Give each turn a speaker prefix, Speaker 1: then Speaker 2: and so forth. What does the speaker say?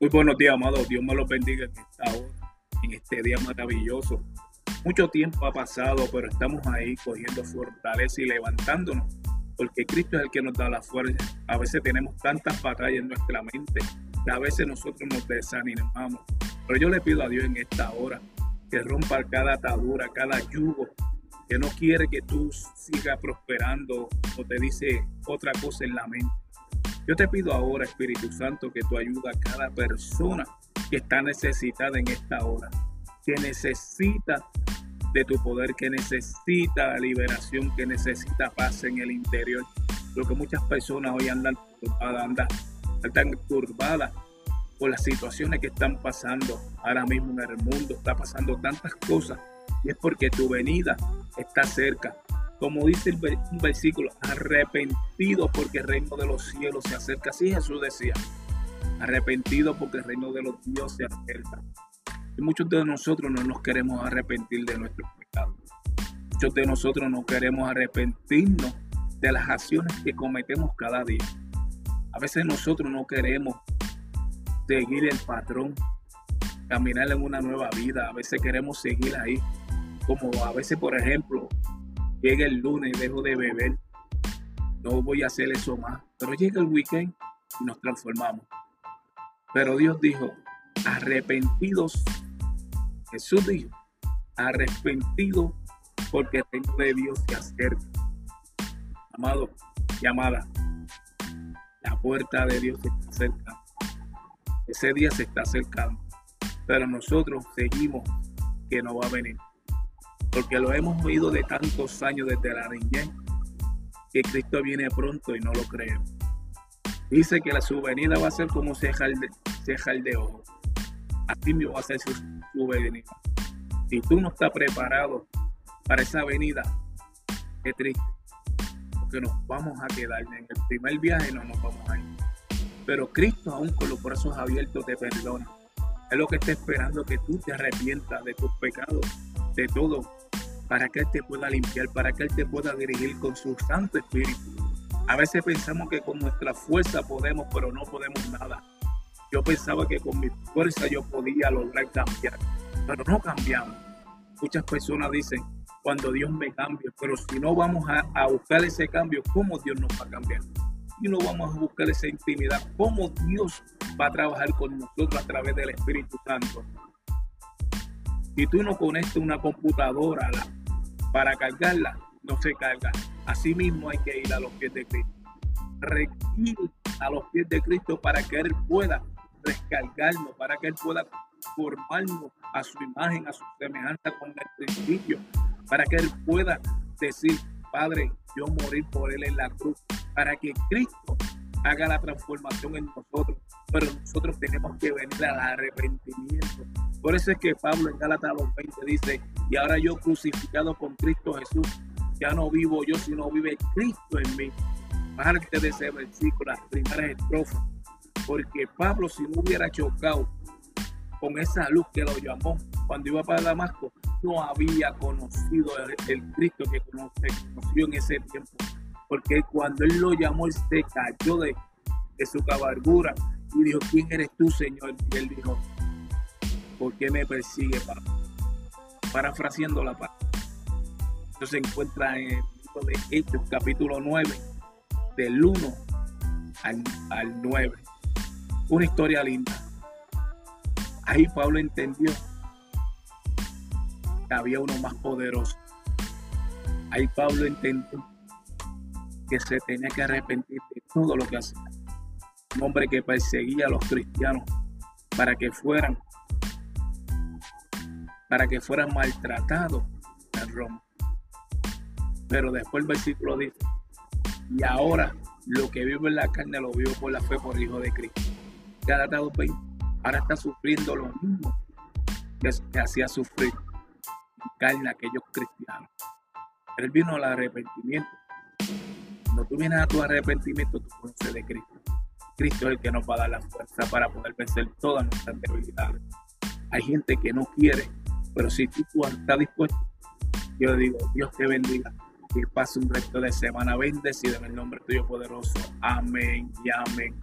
Speaker 1: Muy buenos días, amados. Dios me los bendiga en esta hora, en este día maravilloso. Mucho tiempo ha pasado, pero estamos ahí cogiendo fortaleza y levantándonos, porque Cristo es el que nos da la fuerza. A veces tenemos tantas batallas en nuestra mente, que a veces nosotros nos desanimamos. Pero yo le pido a Dios en esta hora que rompa cada atadura, cada yugo, que no quiere que tú sigas prosperando o te dice otra cosa en la mente. Yo te pido ahora, Espíritu Santo, que tú ayudes a cada persona que está necesitada en esta hora, que necesita de tu poder, que necesita liberación, que necesita paz en el interior. Lo que muchas personas hoy andan turbadas, andan, turbadas por las situaciones que están pasando ahora mismo en el mundo. Está pasando tantas cosas y es porque tu venida está cerca como dice un versículo, arrepentido porque el reino de los cielos se acerca. Así Jesús decía, arrepentido porque el reino de los dioses se acerca. Y muchos de nosotros no nos queremos arrepentir de nuestros pecados. Muchos de nosotros no queremos arrepentirnos de las acciones que cometemos cada día. A veces nosotros no queremos seguir el patrón, caminar en una nueva vida. A veces queremos seguir ahí. Como a veces, por ejemplo, llega el lunes dejo de beber, no voy a hacer eso más. Pero llega el weekend y nos transformamos. Pero Dios dijo, arrepentidos, Jesús dijo, arrepentidos porque reino de Dios se acerca. Amado llamada la puerta de Dios se está acercando. Ese día se está acercando. Pero nosotros seguimos que no va a venir porque lo hemos oído de tantos años desde la niñez, que Cristo viene pronto y no lo creemos. Dice que la su venida va a ser como cejar de ojo. Así mismo va a ser su, su venida. Si tú no estás preparado para esa venida, qué triste, porque nos vamos a quedar en el primer viaje no nos vamos a ir. Pero Cristo aún con los brazos abiertos te perdona. Es lo que está esperando que tú te arrepientas de tus pecados, de todo, para que Él te pueda limpiar, para que Él te pueda dirigir con su Santo Espíritu. A veces pensamos que con nuestra fuerza podemos, pero no podemos nada. Yo pensaba que con mi fuerza yo podía lograr cambiar, pero no cambiamos. Muchas personas dicen, cuando Dios me cambie, pero si no vamos a, buscar ese cambio, ¿cómo Dios nos va a cambiar? Si no vamos a buscar esa intimidad, ¿cómo Dios va a trabajar con nosotros a través del Espíritu Santo? Si tú no conectas una computadora a la para cargarla, no se carga. Asimismo hay que ir a los pies de Cristo. Ir a los pies de Cristo para que Él pueda descargarnos, para que Él pueda formarnos a su imagen, a su semejanza con el principio, para que Él pueda decir, Padre, yo morir por Él en la cruz, para que Cristo haga la transformación en nosotros. Pero nosotros tenemos que venir al arrepentimiento. Por eso es que Pablo en Gálatas 20 dice, y ahora yo crucificado con Cristo Jesús, ya no vivo yo, sino vive Cristo en mí. Parte de ese versículo, las primeras estrofas. Porque Pablo, si no hubiera chocado con esa luz que lo llamó cuando iba para Damasco, no había conocido el, Cristo que conoció en ese tiempo. Porque cuando él lo llamó, él se cayó de, de su cabalgura y dijo, ¿quién eres tú, Señor? Y él dijo, ¿por qué me persigue, Pablo? parafraseando la palabra. Esto se encuentra en el libro de Hechos, capítulo 9, del 1 al, 9. Una historia linda. Ahí Pablo entendió que había uno más poderoso. Ahí Pablo entendió que se tenía que arrepentir de todo lo que hacía. Hombre que perseguía a los cristianos para que fueran para que fueran maltratados en Roma. Pero después el versículo dice, y ahora lo que vivo en la carne lo vivo por la fe por el Hijo de Cristo. Ahora está sufriendo lo mismo que, hacía sufrir en carne aquellos cristianos. Él vino al arrepentimiento. Cuando tú vienes a tu arrepentimiento, tú conoces de Cristo. Cristo es el que nos va a dar la fuerza para poder vencer todas nuestras debilidades. Hay gente que no quiere pero si tú, estás dispuesto, yo digo, Dios te bendiga. Que pase un resto de semana bendecido en el nombre tuyo poderoso. Amén y amén.